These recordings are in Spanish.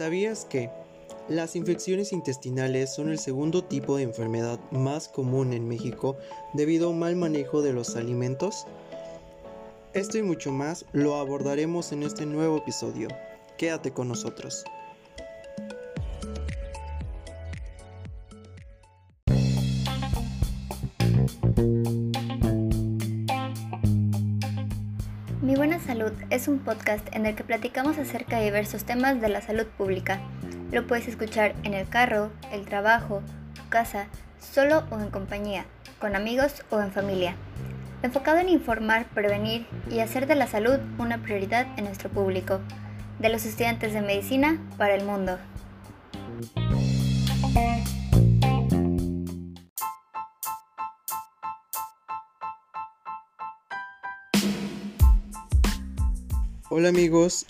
¿Sabías que las infecciones intestinales son el segundo tipo de enfermedad más común en México debido a un mal manejo de los alimentos? Esto y mucho más lo abordaremos en este nuevo episodio. Quédate con nosotros. Salud es un podcast en el que platicamos acerca de diversos temas de la salud pública. Lo puedes escuchar en el carro, el trabajo, tu casa, solo o en compañía, con amigos o en familia. Enfocado en informar, prevenir y hacer de la salud una prioridad en nuestro público. De los estudiantes de medicina para el mundo. Hola amigos,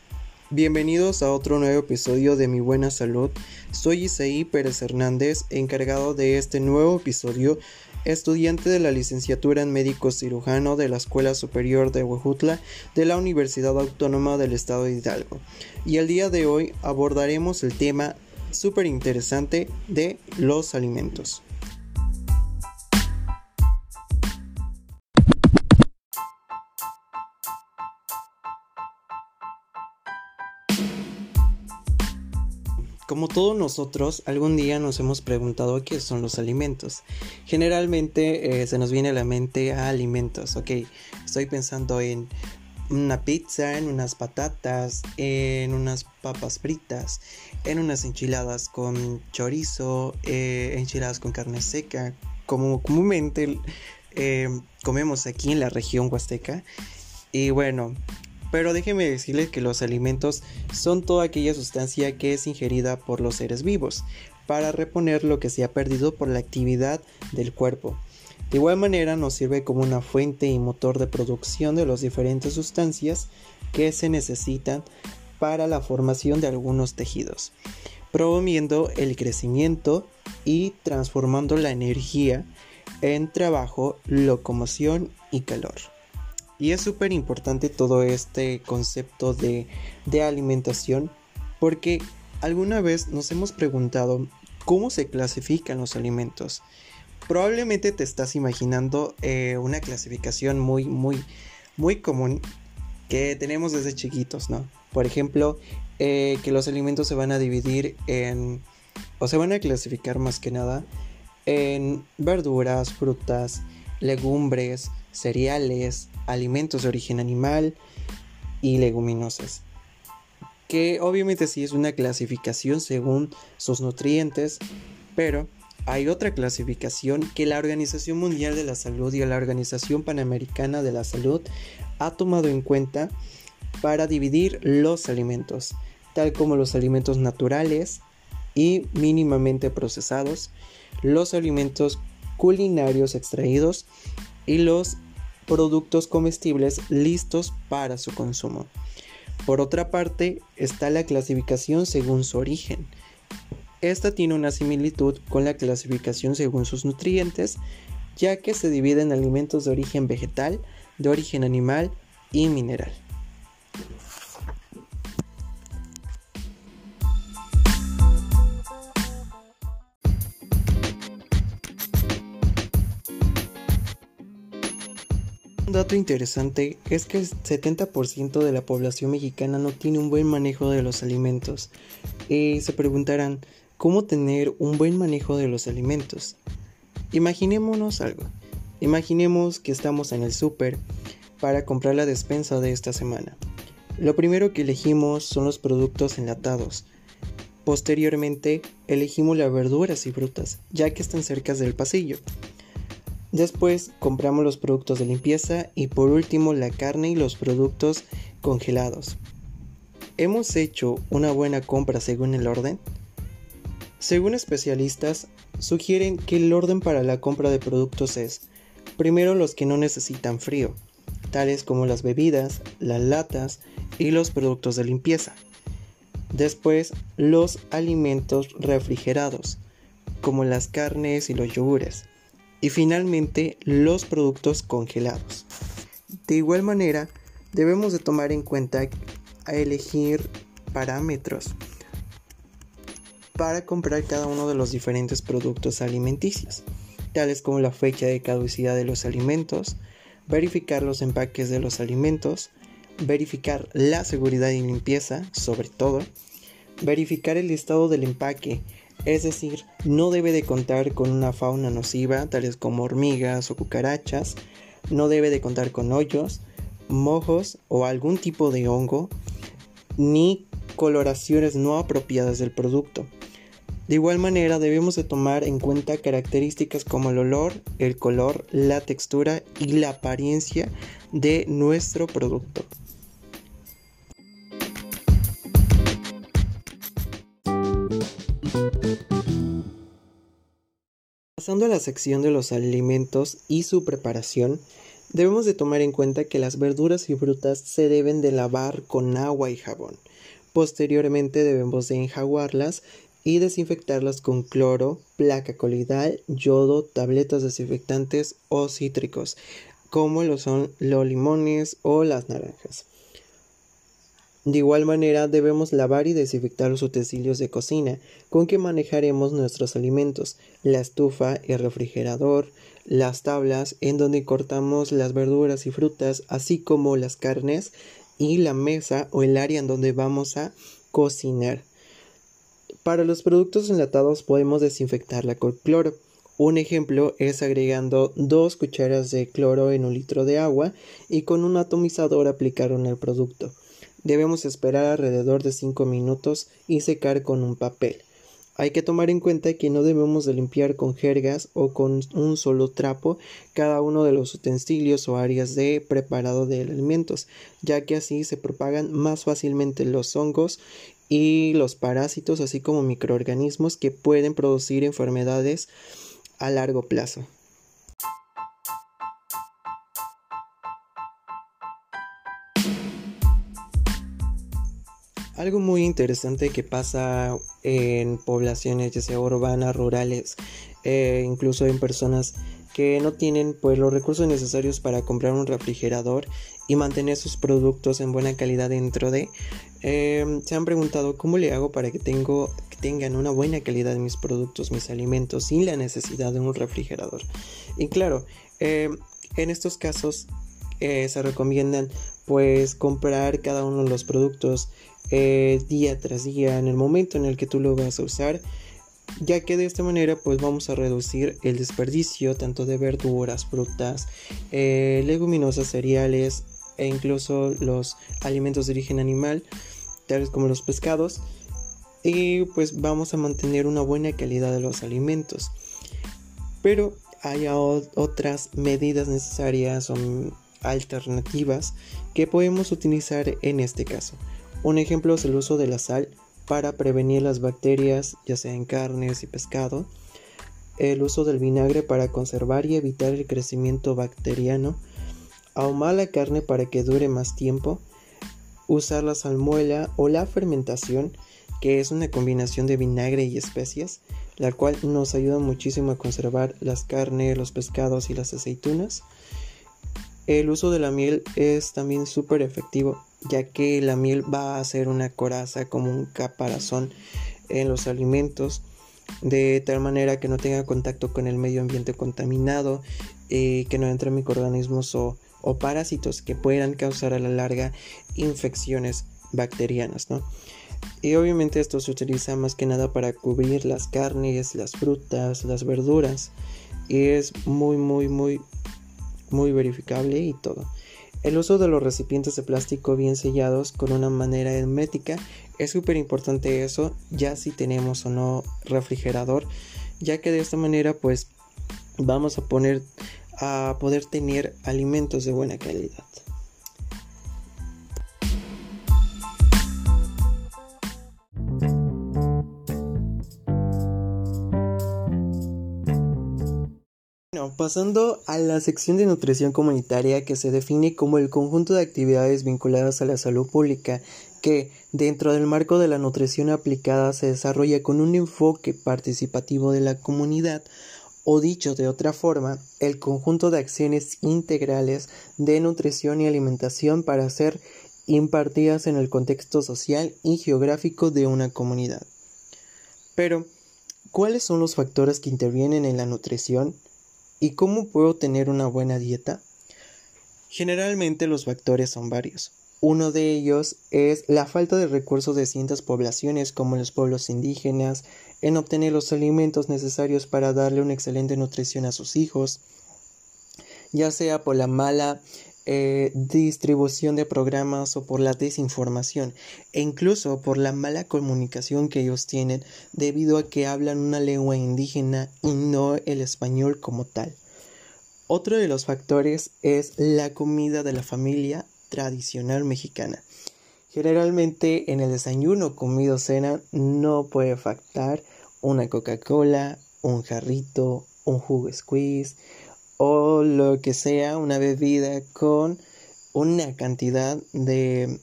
bienvenidos a otro nuevo episodio de Mi Buena Salud. Soy Isaí Pérez Hernández, encargado de este nuevo episodio, estudiante de la licenciatura en médico cirujano de la Escuela Superior de Huejutla de la Universidad Autónoma del Estado de Hidalgo. Y el día de hoy abordaremos el tema súper interesante de los alimentos. Todos nosotros, algún día nos hemos preguntado qué son los alimentos. Generalmente eh, se nos viene a la mente a alimentos, ok, estoy pensando en una pizza, en unas patatas, en unas papas fritas, en unas enchiladas con chorizo, eh, enchiladas con carne seca, como comúnmente eh, comemos aquí en la región huasteca. Y bueno, pero déjeme decirles que los alimentos son toda aquella sustancia que es ingerida por los seres vivos para reponer lo que se ha perdido por la actividad del cuerpo. De igual manera nos sirve como una fuente y motor de producción de las diferentes sustancias que se necesitan para la formación de algunos tejidos, promoviendo el crecimiento y transformando la energía en trabajo, locomoción y calor. Y es súper importante todo este concepto de, alimentación porque alguna vez nos hemos preguntado cómo se clasifican los alimentos. Probablemente te estás imaginando eh, una clasificación muy, muy, muy común que tenemos desde chiquitos, ¿no? Por ejemplo, eh, que los alimentos se van a dividir en, o se van a clasificar más que nada, en verduras, frutas, legumbres, cereales, alimentos de origen animal y leguminosas. Que obviamente sí es una clasificación según sus nutrientes, pero hay otra clasificación que la Organización Mundial de la Salud y la Organización Panamericana de la Salud ha tomado en cuenta para dividir los alimentos, tal como los alimentos naturales y mínimamente procesados, los alimentos culinarios extraídos y los productos comestibles listos para su consumo. Por otra parte, está la clasificación según su origen. Esta tiene una similitud con la clasificación según sus nutrientes, ya que se divide en alimentos de origen vegetal, de origen animal y mineral. Dato interesante es que el 70% de la población mexicana no tiene un buen manejo de los alimentos. Y se preguntarán, ¿cómo tener un buen manejo de los alimentos? Imaginémonos algo. Imaginemos que estamos en el súper para comprar la despensa de esta semana. Lo primero que elegimos son los productos enlatados. Posteriormente elegimos las verduras y frutas, ya que están cerca del pasillo. Después compramos los productos de limpieza y por último la carne y los productos congelados. ¿Hemos hecho una buena compra según el orden? Según especialistas, sugieren que el orden para la compra de productos es primero los que no necesitan frío, tales como las bebidas, las latas y los productos de limpieza. Después los alimentos refrigerados, como las carnes y los yogures y finalmente los productos congelados. De igual manera, debemos de tomar en cuenta a elegir parámetros para comprar cada uno de los diferentes productos alimenticios, tales como la fecha de caducidad de los alimentos, verificar los empaques de los alimentos, verificar la seguridad y limpieza, sobre todo, verificar el estado del empaque, es decir, no debe de contar con una fauna nociva, tales como hormigas o cucarachas, no debe de contar con hoyos, mojos o algún tipo de hongo, ni coloraciones no apropiadas del producto. De igual manera debemos de tomar en cuenta características como el olor, el color, la textura y la apariencia de nuestro producto. Pasando a la sección de los alimentos y su preparación, debemos de tomar en cuenta que las verduras y frutas se deben de lavar con agua y jabón. Posteriormente debemos de enjaguarlas y desinfectarlas con cloro, placa colidal, yodo, tabletas desinfectantes o cítricos, como lo son los limones o las naranjas. De igual manera debemos lavar y desinfectar los utensilios de cocina con que manejaremos nuestros alimentos, la estufa, el refrigerador, las tablas en donde cortamos las verduras y frutas, así como las carnes y la mesa o el área en donde vamos a cocinar. Para los productos enlatados podemos desinfectarla con cloro. Un ejemplo es agregando dos cucharas de cloro en un litro de agua y con un atomizador aplicar en el producto. Debemos esperar alrededor de 5 minutos y secar con un papel. Hay que tomar en cuenta que no debemos de limpiar con jergas o con un solo trapo cada uno de los utensilios o áreas de preparado de alimentos, ya que así se propagan más fácilmente los hongos y los parásitos, así como microorganismos que pueden producir enfermedades a largo plazo. Algo muy interesante que pasa en poblaciones, ya sea urbanas, rurales, eh, incluso en personas que no tienen pues los recursos necesarios para comprar un refrigerador y mantener sus productos en buena calidad dentro de eh, se han preguntado cómo le hago para que, tengo, tengan una buena calidad mis productos mis alimentos sin la necesidad de un refrigerador y claro eh, en estos casos se recomiendan pues comprar cada uno de los productos eh, día tras día en el momento en el que tú lo vas a usar ya que de esta manera pues vamos a reducir el desperdicio tanto de verduras, frutas, eh, leguminosas, cereales e incluso los alimentos de origen animal, tales como los pescados, y pues vamos a mantener una buena calidad de los alimentos. Pero hay otras medidas necesarias o alternativas que podemos utilizar en este caso. Un ejemplo es el uso de la sal para prevenir las bacterias, ya sea en carnes y pescado. El uso del vinagre para conservar y evitar el crecimiento bacteriano. Ahumar la carne para que dure más tiempo. Usar la salmuela o la fermentación, que es una combinación de vinagre y especias, la cual nos ayuda muchísimo a conservar las carnes, los pescados y las aceitunas. El uso de la miel es también súper efectivo ya que la miel va a ser una coraza como un caparazón en los alimentos de tal manera que no tenga contacto con el medio ambiente contaminado, y que no entren microorganismos o, o, parásitos que puedan causar a la larga infecciones bacterianas, ¿no? Y obviamente esto se utiliza más que nada para cubrir las carnes, las frutas, las verduras y es muy muy muy muy verificable y todo. El uso de los recipientes de plástico bien sellados con una manera hermética es súper importante eso, ya si tenemos o no refrigerador, ya que de esta manera pues vamos a poner a poder tener alimentos de buena calidad. Pasando a la sección de nutrición comunitaria que se define como el conjunto de actividades vinculadas a la salud pública que, dentro del marco de la nutrición aplicada, se desarrolla con un enfoque participativo de la comunidad, o dicho de otra forma, el conjunto de acciones integrales de nutrición y alimentación para ser impartidas en el contexto social y geográfico de una comunidad. Pero, ¿cuáles son los factores que intervienen en la nutrición y cómo puedo tener una buena dieta? Generalmente los factores son varios. Uno de ellos es la falta de recursos de ciertas poblaciones como los pueblos indígenas en obtener los alimentos necesarios para darle una excelente nutrición a sus hijos, ya sea por la mala eh, distribución de programas o por la desinformación e incluso por la mala comunicación que ellos tienen debido a que hablan una lengua indígena y no el español como tal. Otro de los factores es la comida de la familia tradicional mexicana. Generalmente en el desayuno, comido, cena no puede faltar una Coca-Cola, un jarrito, un jugo squeeze o lo que sea, una bebida con una cantidad de,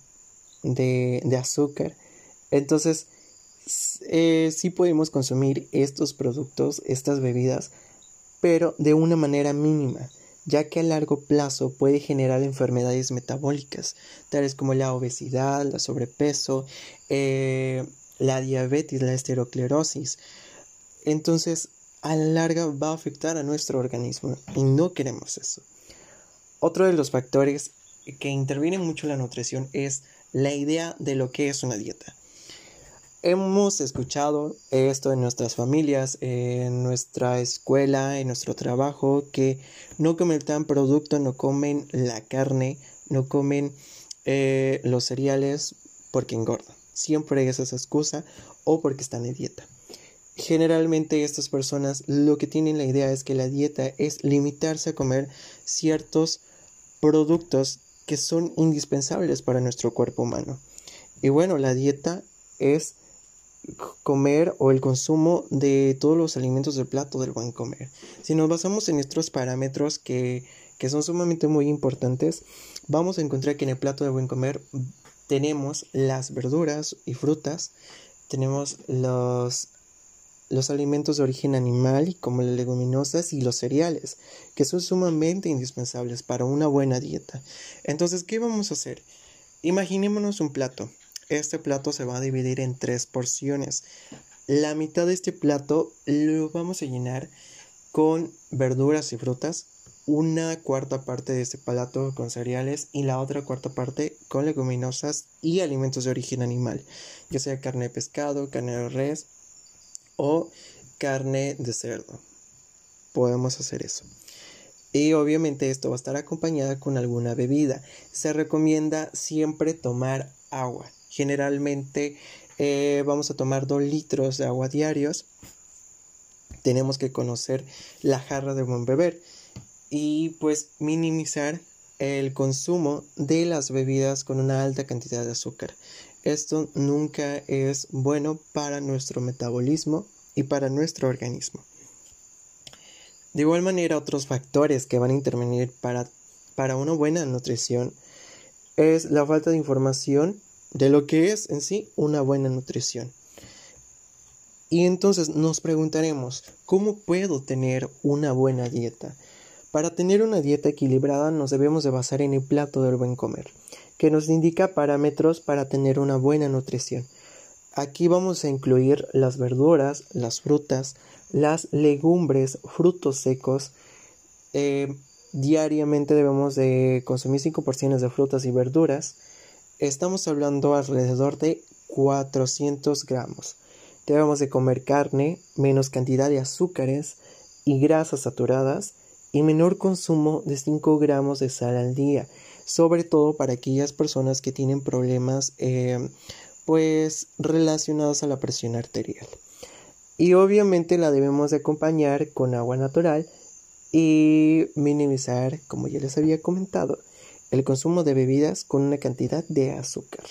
de, azúcar. Entonces, eh, sí podemos consumir estos productos, estas bebidas, pero de una manera mínima, ya que a largo plazo puede generar enfermedades metabólicas, tales como la obesidad, la sobrepeso, eh, la diabetes, la esteroesclerosis. Entonces, a la larga va a afectar a nuestro organismo y no queremos eso. Otro de los factores que interviene mucho en la nutrición es la idea de lo que es una dieta. Hemos escuchado esto en nuestras familias, en nuestra escuela, en nuestro trabajo, que no comen tan producto, no comen la carne, no comen eh, los cereales porque engordan. Siempre es esa excusa o porque están en dieta. Generalmente estas personas lo que tienen la idea es que la dieta es limitarse a comer ciertos productos que son indispensables para nuestro cuerpo humano. Y bueno, la dieta es comer o el consumo de todos los alimentos del plato del buen comer. Si nos basamos en estos parámetros que, que son sumamente muy importantes, vamos a encontrar que en el plato del buen comer tenemos las verduras y frutas, tenemos los, los alimentos de origen animal como las leguminosas y los cereales, que son sumamente indispensables para una buena dieta. Entonces, ¿qué vamos a hacer? Imaginémonos un plato. Este plato se va a dividir en tres porciones. La mitad de este plato lo vamos a llenar con verduras y frutas, una cuarta parte de este plato con cereales y la otra cuarta parte con leguminosas y alimentos de origen animal, ya sea carne de pescado, carne de res o carne de cerdo. Podemos hacer eso. Y obviamente esto va a estar acompañada con alguna bebida. Se recomienda siempre tomar agua. Generalmente eh, vamos a tomar 2 litros de agua diarios. Tenemos que conocer la jarra de buen beber y pues minimizar el consumo de las bebidas con una alta cantidad de azúcar. Esto nunca es bueno para nuestro metabolismo y para nuestro organismo. De igual manera, otros factores que van a intervenir para, para una buena nutrición es la falta de información de lo que es en sí una buena nutrición. Y entonces nos preguntaremos, ¿cómo puedo tener una buena dieta? Para tener una dieta equilibrada nos debemos de basar en el plato del buen comer, que nos indica parámetros para tener una buena nutrición. Aquí vamos a incluir las verduras, las frutas, las legumbres, frutos secos. Eh, diariamente debemos de consumir 5 porciones de frutas y verduras estamos hablando alrededor de 400 gramos. Debemos de comer carne, menos cantidad de azúcares y grasas saturadas y menor consumo de 5 gramos de sal al día, sobre todo para aquellas personas que tienen problemas eh, pues relacionados a la presión arterial. Y obviamente la debemos de acompañar con agua natural y minimizar, como ya les había comentado, el consumo de bebidas con una cantidad de azúcar.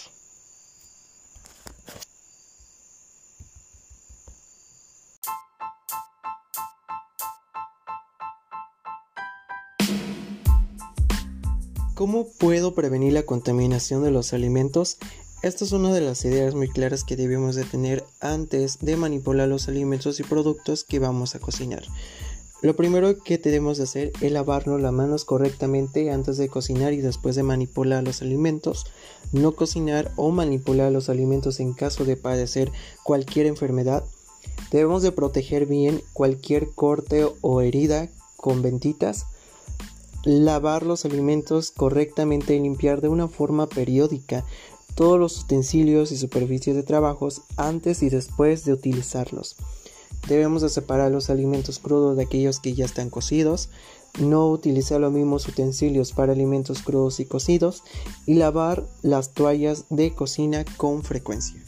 ¿Cómo puedo prevenir la contaminación de los alimentos? Esta es una de las ideas muy claras que debemos de tener antes de manipular los alimentos y productos que vamos a cocinar. Lo primero que debemos hacer es lavarnos las manos correctamente antes de cocinar y después de manipular los alimentos. No cocinar o manipular los alimentos en caso de padecer cualquier enfermedad. Debemos de proteger bien cualquier corte o herida con ventitas, lavar los alimentos correctamente y limpiar de una forma periódica todos los utensilios y superficies de trabajos antes y después de utilizarlos. Debemos de separar los alimentos crudos de aquellos que ya están cocidos, no utilizar los mismos utensilios para alimentos crudos y cocidos y lavar las toallas de cocina con frecuencia.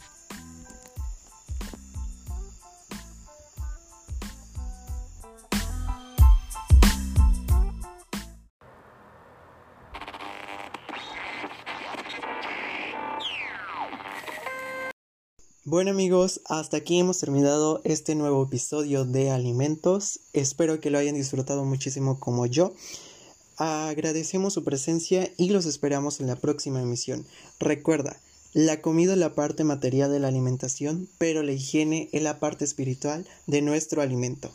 Bueno amigos, hasta aquí hemos terminado este nuevo episodio de alimentos. Espero que lo hayan disfrutado muchísimo como yo. Agradecemos su presencia y los esperamos en la próxima emisión. Recuerda, la comida es la parte material de la alimentación, pero la higiene es la parte espiritual de nuestro alimento.